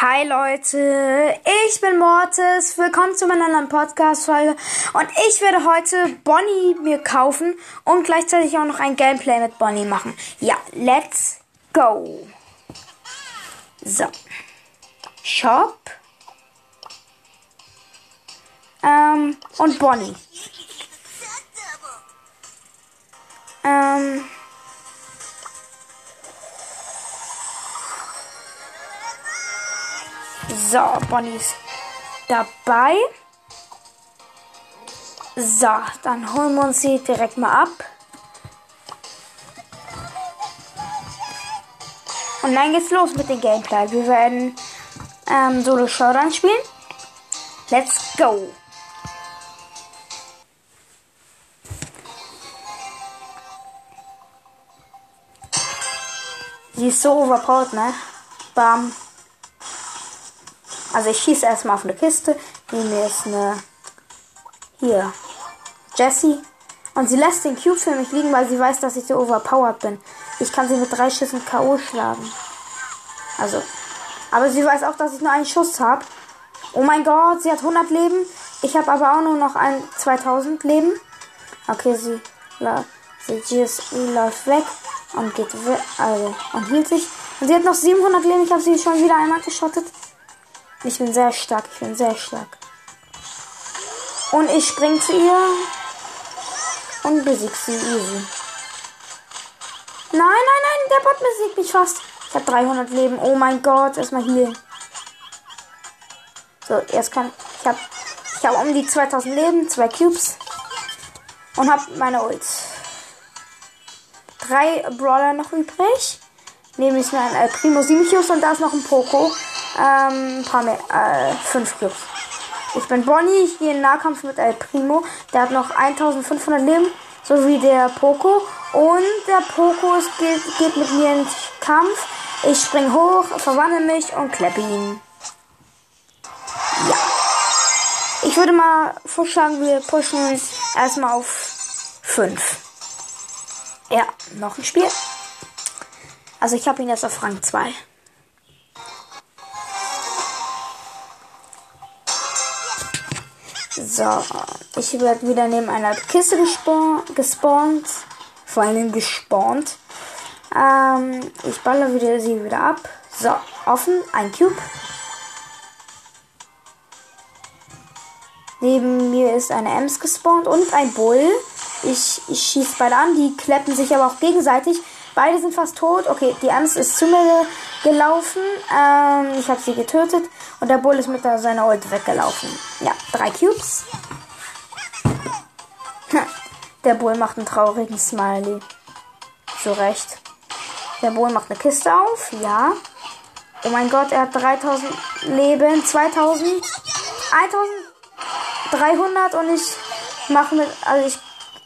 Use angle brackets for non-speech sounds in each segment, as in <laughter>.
Hi Leute, ich bin Mortis. Willkommen zu meiner neuen Podcast-Folge. Und ich werde heute Bonnie mir kaufen und gleichzeitig auch noch ein Gameplay mit Bonnie machen. Ja, let's go. So. Shop. Ähm, und Bonnie. Ähm. So, Bonnie ist dabei. So, dann holen wir uns sie direkt mal ab. Und dann geht's los mit dem Gameplay. Wir werden ähm, Solo Showdown spielen. Let's go! Sie ist so overpowered, ne? Bam. Also ich schieße erstmal auf eine Kiste. Neben mir ist eine. Hier. Jessie. Und sie lässt den Cube für mich liegen, weil sie weiß, dass ich so overpowered bin. Ich kann sie mit drei Schüssen K.O. schlagen. Also. Aber sie weiß auch, dass ich nur einen Schuss habe. Oh mein Gott, sie hat 100 Leben. Ich habe aber auch nur noch ein 2000 Leben. Okay, sie, sie, sie läuft weg und geht weg, also, und hielt sich. Und sie hat noch 700 Leben. Ich habe sie schon wieder einmal geschottet. Ich bin sehr stark, ich bin sehr stark. Und ich spring zu ihr und besieg sie easy. Nein, nein, nein, der Bot besiegt mich fast. Ich habe 300 Leben. Oh mein Gott, erstmal healen. So, jetzt kann ich habe ich habe um die 2000 Leben, zwei Cubes und habe meine Ult. Drei Brawler noch übrig. Nehme ich mir ein El Primo 7 Cubes und da ist noch ein Poco. Ähm, ein paar mehr, äh, fünf Cubes. Ich bin Bonnie, ich gehe in Nahkampf mit El Primo. Der hat noch 1500 Leben, so wie der Poco. Und der Poco geht, geht mit mir ins Kampf. Ich spring hoch, verwandle mich und kleppe ihn. Ja. Ich würde mal vorschlagen, wir pushen erstmal auf 5. Ja, noch ein Spiel. Also ich habe ihn jetzt auf Rang 2. So, ich werde wieder neben einer Kiste gespawnt. Vor allem gespawnt. Ähm, ich baller wieder sie wieder ab. So, offen, ein Cube. Neben mir ist eine Ems gespawnt und ein Bull. Ich, ich schieße beide an, die kleppen sich aber auch gegenseitig. Beide sind fast tot. Okay, die Ems ist zu mir gelaufen. Ähm, ich habe sie getötet. Und der Bull ist mit seiner Ult weggelaufen. Ja, drei Cubes. Der Bull macht einen traurigen Smiley. So recht. Der Bull macht eine Kiste auf. Ja. Oh mein Gott, er hat 3000 Leben. 2000. 1300 und ich mache mit, also ich,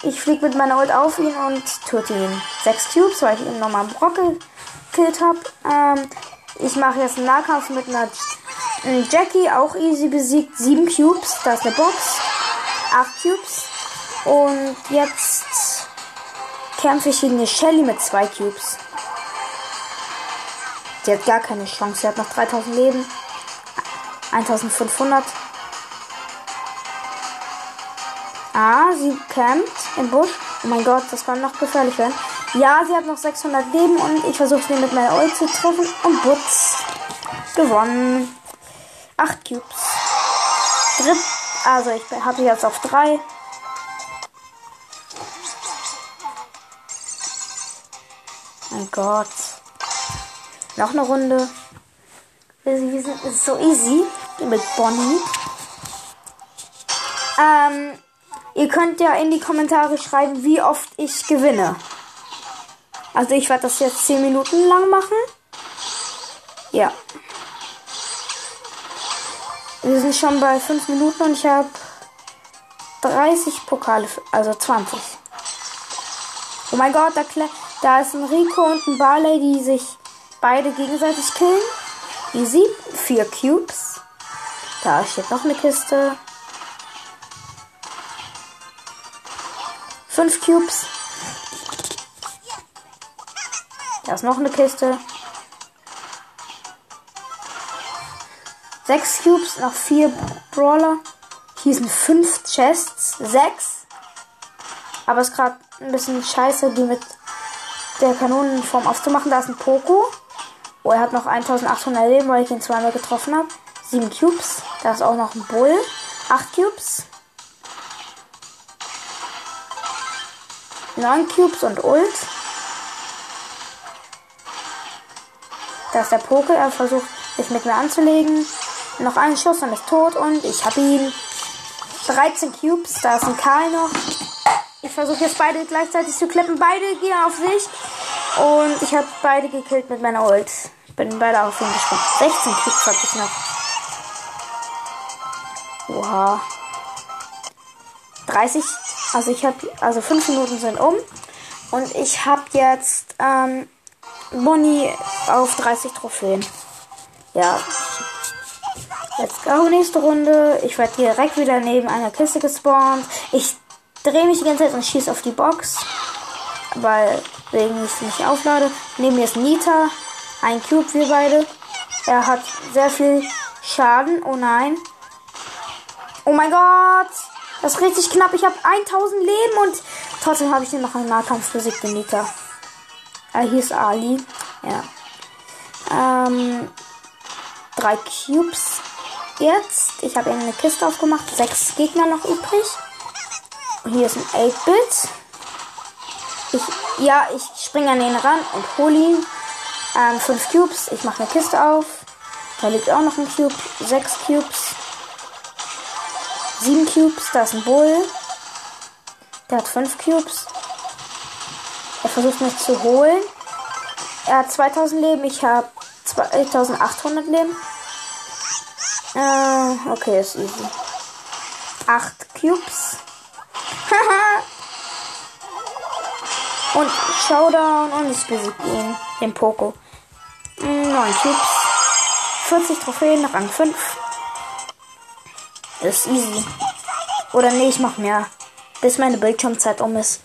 ich fliege mit meiner Ult auf ihn und töte ihn. Sechs Cubes, weil ich ihn nochmal einen Brock gekillt habe. Ähm, ich mache jetzt einen Nahkampf mit einer Jackie, auch easy besiegt. Sieben Cubes, da ist eine Box. Acht Cubes. Und jetzt kämpfe ich gegen eine Shelly mit zwei Cubes. Sie hat gar keine Chance. Sie hat noch 3000 Leben. 1500. Ah, sie campt im Busch. Oh mein Gott, das kann noch gefährlich werden. Ja, sie hat noch 600 Leben und ich versuche sie mit meiner Ult zu treffen. Und Butz. Gewonnen. 8 Cubes. Dritt. Also ich habe jetzt auf 3. Mein Gott. Noch eine Runde. Wir sind, so easy mit Bonnie. Ähm, ihr könnt ja in die Kommentare schreiben, wie oft ich gewinne. Also ich werde das jetzt 10 Minuten lang machen. Ja. Wir sind schon bei 5 Minuten und ich habe 30 Pokale, also 20. Oh mein Gott, da, da ist ein Rico und ein Barley, die sich beide gegenseitig killen. Easy. Vier Cubes. Da steht noch eine Kiste. Fünf Cubes. Da ist noch eine Kiste. Sechs Cubes, noch vier Brawler. Hier sind fünf Chests. Sechs. Aber es ist gerade ein bisschen scheiße, die mit der Kanonenform aufzumachen. Da ist ein Poco. Oh, er hat noch 1800 Leben, weil ich ihn zweimal getroffen habe. Sieben Cubes. Da ist auch noch ein Bull. Acht Cubes. Neun Cubes und Ult. Da ist der Poke. Er versucht, sich mit mir anzulegen. Noch ein Schuss und ist tot. Und ich habe ihn. 13 Cubes. Da ist ein Karl noch. Ich versuche jetzt beide gleichzeitig zu klippen. Beide gehen auf sich. Und ich habe beide gekillt mit meiner Ult. Bin beide auf ihn gesprungen. 16 Cubes habe ich noch. Oha. 30. Also ich habe, also 5 Minuten sind um. Und ich habe jetzt ähm, Bonnie auf 30 Trophäen. Ja. Let's go, nächste Runde. Ich werde direkt wieder neben einer Kiste gespawnt. Ich drehe mich die ganze Zeit und schieße auf die Box. Weil, wegen ich nicht auflade. Neben mir ist Nita. Ein Cube, wir beide. Er hat sehr viel Schaden. Oh nein. Oh mein Gott. Das ist richtig knapp. Ich habe 1000 Leben und trotzdem habe ich ihn noch im Nahkampf besiegt, den Nita. Äh, hier ist Ali. Ja. Ähm, drei Cubes jetzt. Ich habe eine Kiste aufgemacht. Sechs Gegner noch übrig. Hier ist ein 8-Bit. Ich, ja, ich springe an den ran und hole ihn. Ähm, fünf Cubes. Ich mache eine Kiste auf. Da liegt auch noch ein Cube. Sechs Cubes. Sieben Cubes. Da ist ein Bull. Der hat fünf Cubes. Er versucht mich zu holen. Er hat 2000 Leben. Ich habe 2800 Leben. Äh, okay, ist easy. Acht Cubes. <laughs> und Showdown und ich besiege ihn. Den Poco. 9 Cubes. 40 Trophäen Rang 5. Ist easy. Oder nee, ich mach mehr. Bis meine Bildschirmzeit um ist.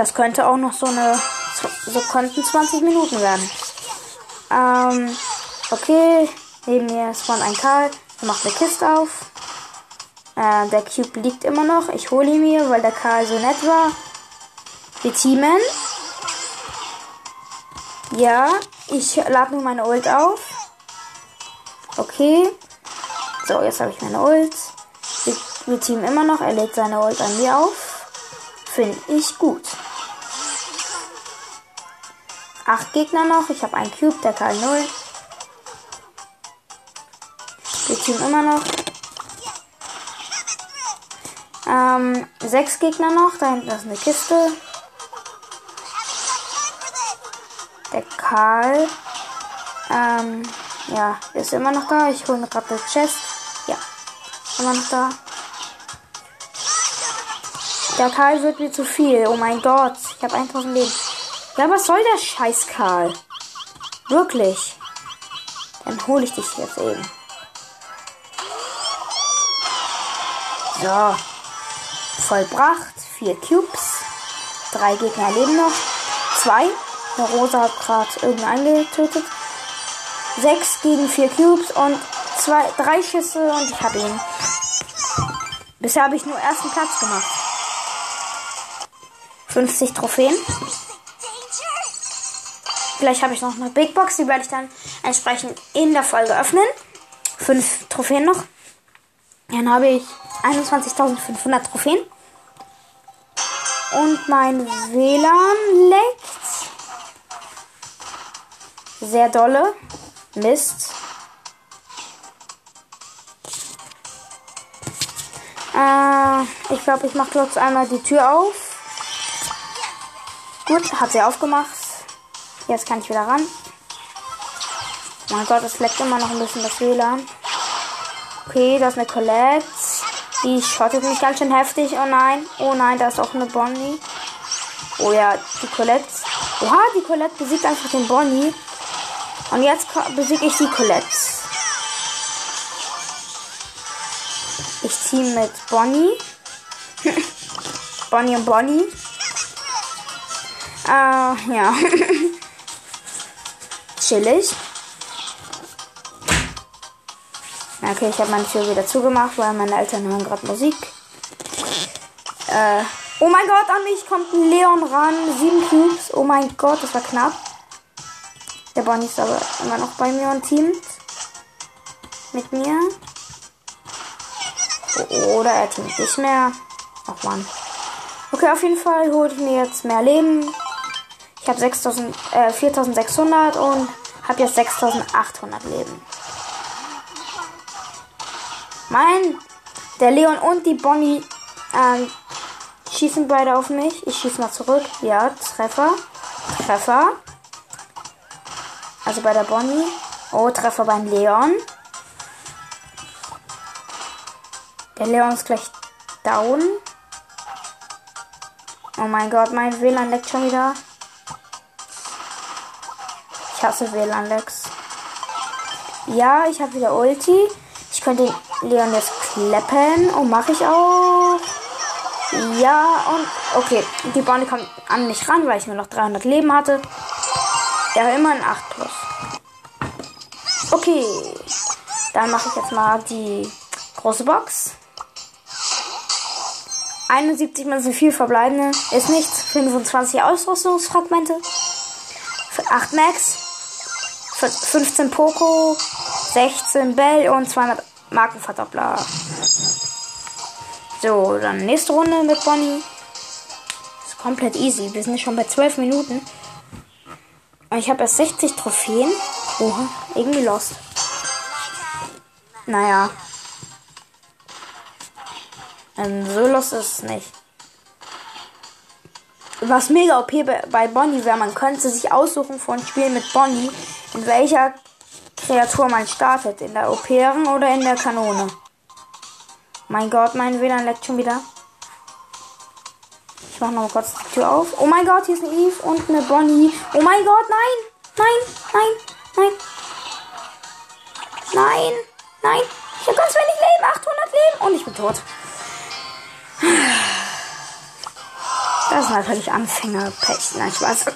Das könnte auch noch so eine. So könnten 20 Minuten werden. Ähm, okay. Neben mir spawnt ein Karl. Er macht eine Kiste auf. Äh, der Cube liegt immer noch. Ich hole ihn mir, weil der Karl so nett war. Wir teamen. Ja, ich lade nur meine Ult auf. Okay. So, jetzt habe ich meine Ult. Wir, wir teamen immer noch. Er lädt seine Ult an mir auf. Finde ich gut. Acht Gegner noch. Ich habe einen Cube, der Karl 0. Wir teamen immer noch. Ähm, sechs Gegner noch. Da hinten ist eine Kiste. Der Karl. Ähm, ja, ist immer noch da. Ich hole mir gerade das Chest. Ja, immer noch da. Der Karl wird mir zu viel. Oh mein Gott. Ich habe 1000 Leben. Ja, was soll der Scheiß, Karl? Wirklich. Dann hole ich dich jetzt eben. So. Vollbracht. Vier Cubes. Drei Gegner leben noch. Zwei. Der Rosa hat gerade irgendeinen getötet. Sechs gegen vier Cubes und zwei, drei Schüsse und ich habe ihn. Bisher habe ich nur ersten Platz gemacht. 50 Trophäen. Vielleicht habe ich noch eine Big Box, die werde ich dann entsprechend in der Folge öffnen. Fünf Trophäen noch. Dann habe ich 21.500 Trophäen. Und mein WLAN leckt. Sehr dolle. Mist. Äh, ich glaube, ich mache kurz einmal die Tür auf. Gut, hat sie aufgemacht. Jetzt kann ich wieder ran. Mein Gott, es leckt immer noch ein bisschen das WLAN. Okay, da ist eine Colette. Die schottet mich ganz schön heftig. Oh nein. Oh nein, da ist auch eine Bonnie. Oh ja, die Colette. Oha, die Colette besiegt einfach den Bonnie. Und jetzt besiege ich die Colette. Ich ziehe mit Bonnie. <laughs> Bonnie und Bonnie. Äh, ja. <laughs> Chillig. Okay, ich habe meine Tür wieder zugemacht, weil meine Eltern hören gerade Musik. Äh, oh mein Gott, an mich kommt ein Leon ran. Sieben Cubes. Oh mein Gott, das war knapp. Der Bonnie ist aber immer noch bei mir und teamt. Mit mir. Oder er teamt nicht mehr. Ach man. Okay, auf jeden Fall hole ich mir jetzt mehr Leben. Ich habe äh, 4600 und habe jetzt 6800 Leben. Mein, der Leon und die Bonnie ähm, schießen beide auf mich. Ich schieße mal zurück. Ja, Treffer. Treffer. Also bei der Bonnie. Oh, Treffer beim Leon. Der Leon ist gleich down. Oh mein Gott, mein WLAN leckt schon wieder. Ich hasse WLAN-Lecks. Ja, ich habe wieder Ulti. Ich könnte Leon jetzt kleppen. Oh, mache ich auch. Ja, und okay. Die Bonnie kommt an mich ran, weil ich nur noch 300 Leben hatte. Ja, immer ein 8 plus. Okay. Dann mache ich jetzt mal die große Box. 71 mal so viel verbleibende. Ist nichts. 25 Ausrüstungsfragmente. 8 Max. 15 Poco. 16 Bell und 200 Markenverdoppler. So, dann nächste Runde mit Bonnie. Ist komplett easy. Wir sind schon bei 12 Minuten. Und ich habe erst 60 Trophäen. Oha, irgendwie lost. Naja. Ähm, so lost ist es nicht. Was mega OP bei Bonnie wäre, man könnte sich aussuchen von Spielen mit Bonnie, in welcher Kreatur man startet. In der Operen oder in der Kanone. Mein Gott, mein WLAN leckt schon wieder. Ich mach noch kurz die Tür auf. Oh mein Gott, hier ist eine Eve und eine Bonnie. Oh mein Gott, nein! Nein, nein, nein. Nein, nein. Ich habe ganz wenig Leben. 800 Leben. Und ich bin tot. Das ist natürlich Anfängerpech. Nein, Spaß.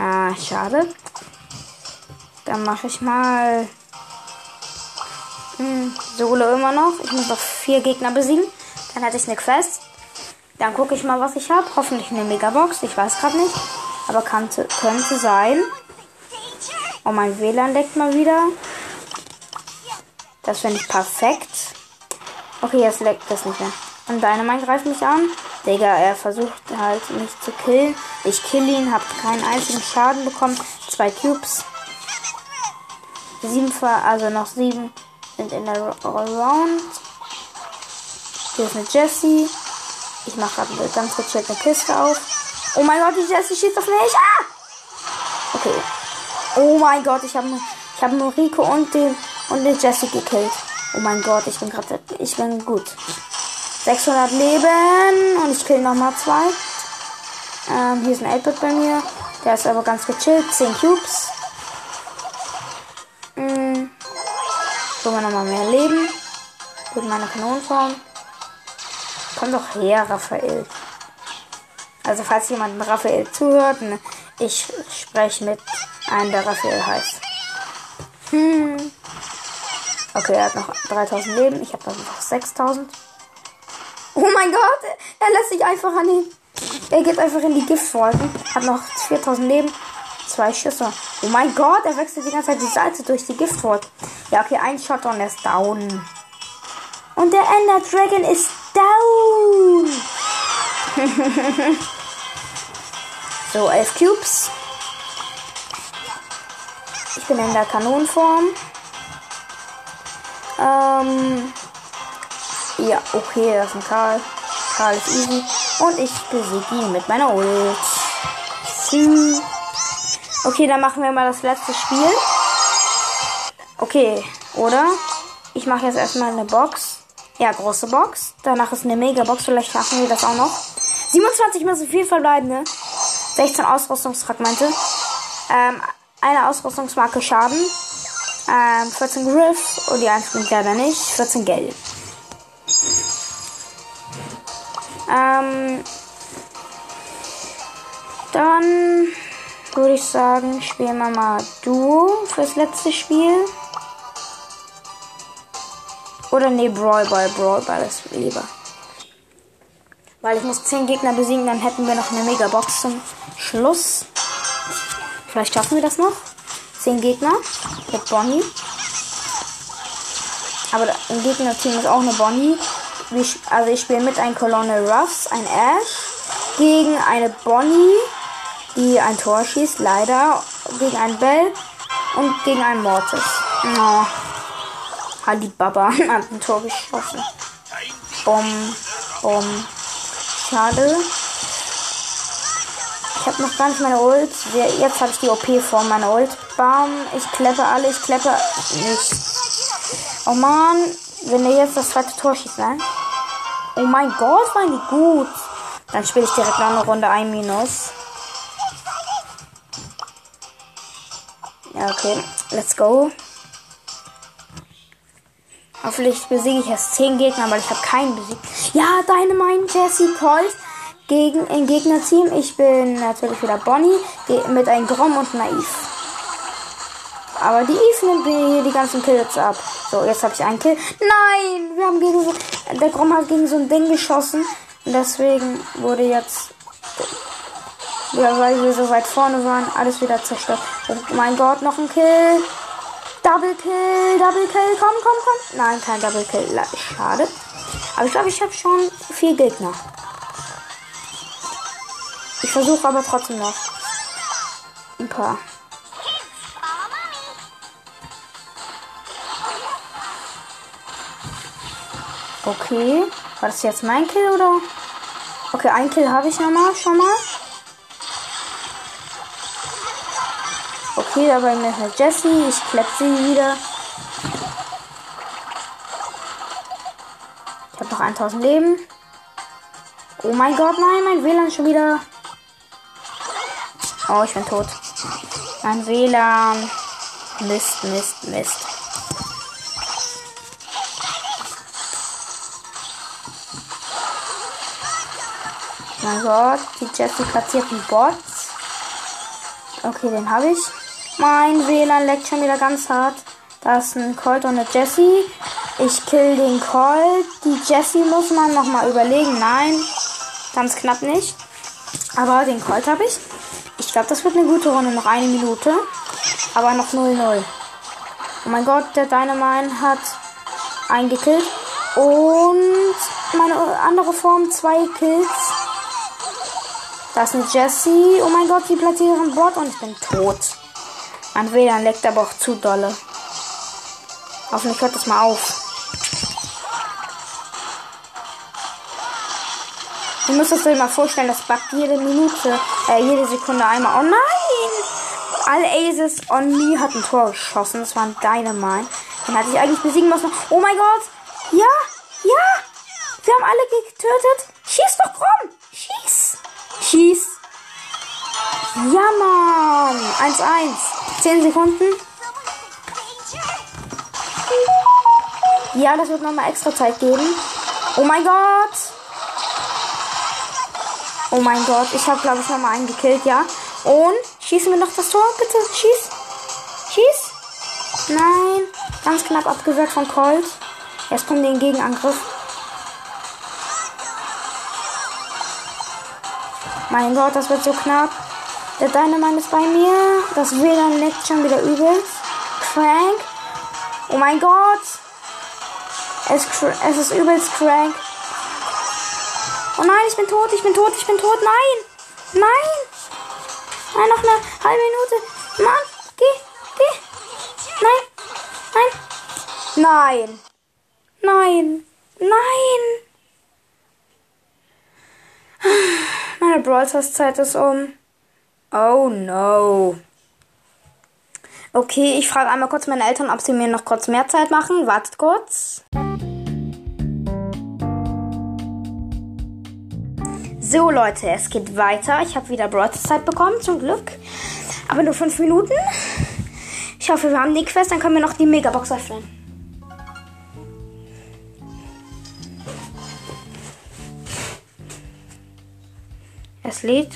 Ah, schade. Dann mache ich mal hm, Solo immer noch. Ich muss noch vier Gegner besiegen. Dann hatte ich eine Quest. Dann gucke ich mal, was ich habe. Hoffentlich eine Megabox. Ich weiß gerade nicht. Aber könnte, könnte sein. Oh, mein WLAN leckt mal wieder. Das finde ich perfekt. Okay, jetzt leckt das nicht mehr. Und Dynamite greift mich an. Digga, er versucht halt mich zu killen. Ich kill ihn, hab keinen einzigen Schaden bekommen. Zwei Cubes. Sieben, also noch sieben sind in der Round. Hier ist eine Jessie. Ich mache gerade ganz kurz eine Kiste auf. Oh mein Gott, die Jessie schießt auf mich. Ah! Okay. Oh mein Gott, ich habe ich hab nur Rico und den und den Jessie gekillt. Oh mein Gott, ich bin gerade ich bin gut. 600 Leben und ich kill noch mal zwei. Ähm, hier ist ein 8 bei mir. Der ist aber ganz gechillt. 10 Cubes. Hm. Tun wir nochmal mehr Leben. Mit meiner Kanonenform. Komm doch her, Raphael. Also falls jemand Raphael zuhört, ne, ich spreche mit einem, der Raphael heißt. Hm. Okay, er hat noch 3000 Leben. Ich habe noch 6000. Oh mein Gott, er lässt sich einfach an den. Er geht einfach in die Giftwolken. Hat noch 4000 Leben. Zwei Schüsse. Oh mein Gott, er wechselt die ganze Zeit die Seite durch die Giftwolke. Ja, okay, ein Shot und er ist down. Und der Ender Dragon ist down. <laughs> so, elf Cubes. Ich bin in der Kanonenform. Ähm. Ja, okay, das ist ein Karl. Karl ist easy. Und ich besiege ihn mit meiner Ult. Okay, dann machen wir mal das letzte Spiel. Okay, oder? Ich mache jetzt erstmal eine Box. Ja, große Box. Danach ist eine Mega-Box. Vielleicht schaffen wir das auch noch. 27 mal so viel verbleibende. 16 Ausrüstungsfragmente. Ähm, eine Ausrüstungsmarke Schaden. Ähm, 14 Griff. Und die 1 bringt leider nicht. 14 Geld. Ähm, Dann würde ich sagen, spielen wir mal Duo fürs letzte Spiel. Oder nee, Brawl Ball, Brawl Ball ist lieber. Weil ich muss 10 Gegner besiegen, dann hätten wir noch eine Megabox zum Schluss. Vielleicht schaffen wir das noch. 10 Gegner mit Bonnie. Aber im Gegnerteam ist auch eine Bonnie. Also ich spiele mit ein Colonel Ruffs, ein Ash, gegen eine Bonnie, die ein Tor schießt, leider, gegen ein Bell und gegen ein Mortis. Oh. Halibaba hat <laughs> ein Tor geschossen. Bom, bom. Schade. Ich habe noch gar nicht meine Ult. Jetzt habe ich die OP-Form meiner Ult. Bam. Ich kleppe alle. Ich kleppe nicht. Oh man. Wenn er jetzt das zweite Tor schießt, nein? Oh mein Gott, waren die gut. Dann spiele ich direkt noch eine Runde 1 minus. Ja, okay. Let's go. Hoffentlich besiege ich erst 10 Gegner, weil ich habe keinen besiegt. Ja, deine mein Jesse Colt gegen ein Gegnerteam. Ich bin natürlich wieder Bonnie mit einem Grom und Naiv. Aber die Eve nimmt mir hier die ganzen Kills ab. So, jetzt habe ich einen Kill. Nein! Wir haben gegen. Der Grom hat gegen so ein Ding geschossen. Und deswegen wurde jetzt. Ja, weil wir so weit vorne waren, alles wieder zerstört. Oh mein Gott, noch ein Kill. Double Kill, Double Kill, komm, komm, komm. Nein, kein Double Kill. Schade. Aber ich glaube, ich habe schon vier Gegner. Ich versuche aber trotzdem noch. Ein paar. Okay. War das jetzt mein Kill oder? Okay, ein Kill habe ich nochmal schon mal. Okay, aber ist eine Jessie. Ich klepp sie wieder. Ich habe noch 1000 Leben. Oh mein Gott, nein, mein WLAN schon wieder. Oh, ich bin tot. Mein WLAN. Mist, Mist, Mist. Mein Gott, die Jessie platziert einen Bot. Okay, den habe ich. Mein WLAN leckt schon wieder ganz hart. Da ist ein Colt und eine Jessie. Ich kill den Colt. Die Jessie muss man nochmal überlegen. Nein, ganz knapp nicht. Aber den Colt habe ich. Ich glaube, das wird eine gute Runde. Noch eine Minute. Aber noch 0-0. Oh mein Gott, der Dynamite hat eingekillt. Und meine andere Form, zwei Kills. Da ist eine Jessie. Oh mein Gott, die platziert ihren Bot und ich bin tot. Mein WLAN leckt aber auch zu dolle. Hoffentlich hört das mal auf. Musst es dir mal vorstellen, das backt jede Minute, äh, jede Sekunde einmal. Oh nein! Alle Aces on me hat ein Tor geschossen. Das war ein Dynamite. Den hatte ich eigentlich besiegen müssen. Oh mein Gott! Ja! Ja! Wir haben alle getötet. Schieß doch rum! Schieß! Ja, Mann! 1-1. 10 Sekunden. Ja, das wird nochmal extra Zeit geben. Oh mein Gott. Oh mein Gott. Ich habe, glaube ich, nochmal einen gekillt, ja. Und schießen wir noch das Tor, bitte. Schieß. Schieß. Nein. Ganz knapp abgewehrt von Colt. Jetzt kommt den Gegenangriff. Mein Gott, das wird so knapp. Der Dynamite ist bei mir. Das WLAN leckt schon wieder übelst. Crank. Oh mein Gott. Es, es ist übelst crank. Oh nein, ich bin tot, ich bin tot, ich bin tot. Nein. Nein. Nein, noch eine halbe Minute. Mann, geh, geh. Nein. Nein. Nein. Nein. Meine Brawl Zeit ist um. Oh no. Okay, ich frage einmal kurz meine Eltern, ob sie mir noch kurz mehr Zeit machen. Wartet kurz. So Leute, es geht weiter. Ich habe wieder Broadzeit bekommen, zum Glück. Aber nur 5 Minuten. Ich hoffe, wir haben die Quest, dann können wir noch die Megabox öffnen. Es lädt.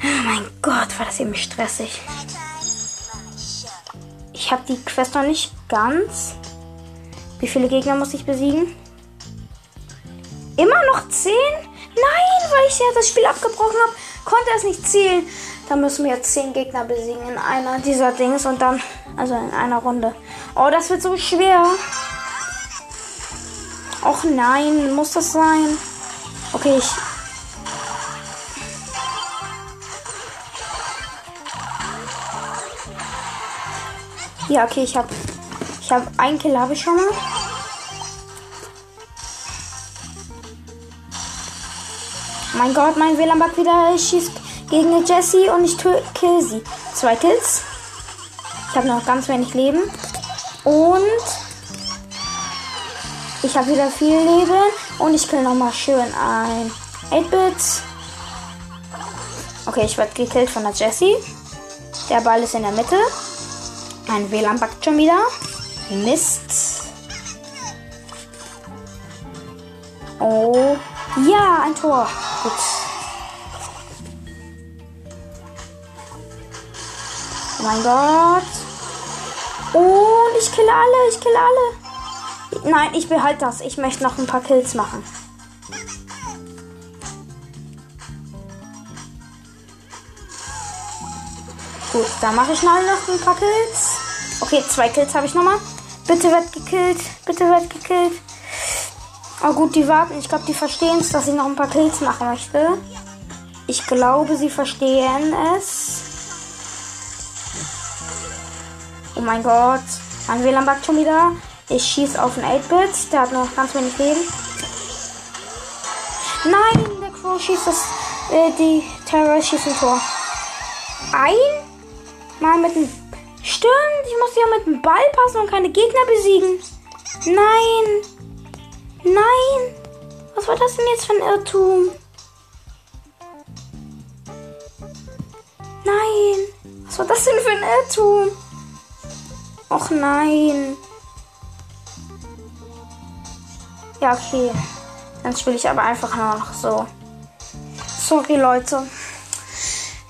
mein Gott, war das eben stressig. Ich habe die Quest noch nicht ganz. Wie viele Gegner muss ich besiegen? Immer noch 10? Nein, weil ich ja das Spiel abgebrochen habe, konnte es nicht zählen. Da müssen wir jetzt 10 Gegner besiegen in einer dieser Dings und dann, also in einer Runde. Oh, das wird so schwer. Och nein, muss das sein? Okay, ich. Ja, okay, ich habe ich habe ein Kill habe ich schon mal. Mein Gott, mein WLAN-Bug wieder schießt gegen eine Jessie und ich kill sie. Zwei Kills. Ich habe noch ganz wenig Leben. Und ich habe wieder viel Leben. Und ich kill nochmal schön ein 8-Bit. Okay, ich werde gekillt von der Jessie. Der Ball ist in der Mitte. Mein WLAN backt schon wieder. Mist. Oh. Ja, ein Tor. Gut. Oh mein Gott. Und ich kille alle, ich kille alle. Nein, ich behalte das. Ich möchte noch ein paar Kills machen. Gut, dann mache ich mal noch ein paar Kills. Okay, zwei Kills habe ich nochmal. Bitte wird gekillt. Bitte wird gekillt. Oh gut, die warten. Ich glaube, die verstehen es, dass ich noch ein paar Kills machen möchte. Ich glaube, sie verstehen es. Oh mein Gott. Mein WLAN backt schon wieder. Ich schieße auf einen 8-Bit. Der hat noch ganz wenig Leben. Nein, der Crow schießt das. Äh, die Terror schießt ein Tor. Ein? Mal mit dem Stimmt, ich muss ja mit dem Ball passen und keine Gegner besiegen. Nein. Nein. Was war das denn jetzt für ein Irrtum? Nein. Was war das denn für ein Irrtum? Och nein. Ja, okay. Dann spiele ich aber einfach nur noch so. Sorry, Leute.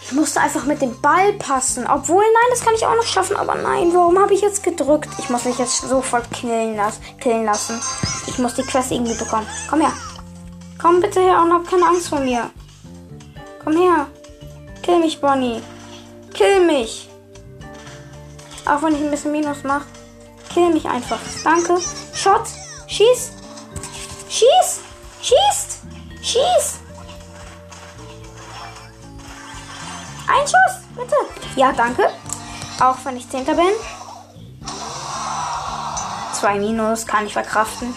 Ich musste einfach mit dem Ball passen. Obwohl, nein, das kann ich auch noch schaffen. Aber nein, warum habe ich jetzt gedrückt? Ich muss mich jetzt sofort killen, las killen lassen. Ich muss die Quest irgendwie bekommen. Komm her. Komm bitte her und hab keine Angst vor mir. Komm her. Kill mich, Bonnie. Kill mich. Auch wenn ich ein bisschen Minus mache. Kill mich einfach. Danke. Shot. Schieß. Schieß. Schießt. Schieß. Ein Schuss, bitte. Ja, danke. Auch wenn ich Zehnter bin. Zwei Minus kann ich verkraften.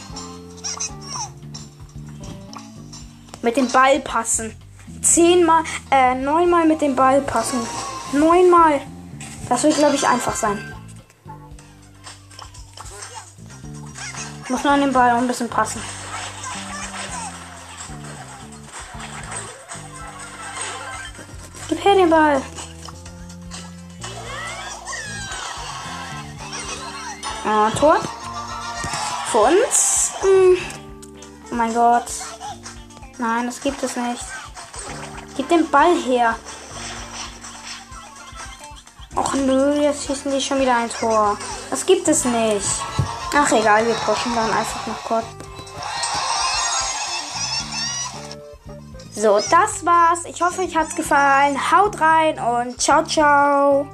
Mit dem Ball passen. Zehnmal, äh, neunmal mit dem Ball passen. Neunmal. Das wird, glaube ich, einfach sein. Muss nur an den Ball auch ein bisschen passen. Den Ball. Ah, Tor. Für uns. Hm. Oh mein Gott. Nein, das gibt es nicht. Gib den Ball her. Och nö, jetzt schießen die schon wieder ein Tor. Das gibt es nicht. Ach egal, wir pushen dann einfach noch kurz. So, das war's. Ich hoffe, euch hat's gefallen. Haut rein und ciao, ciao.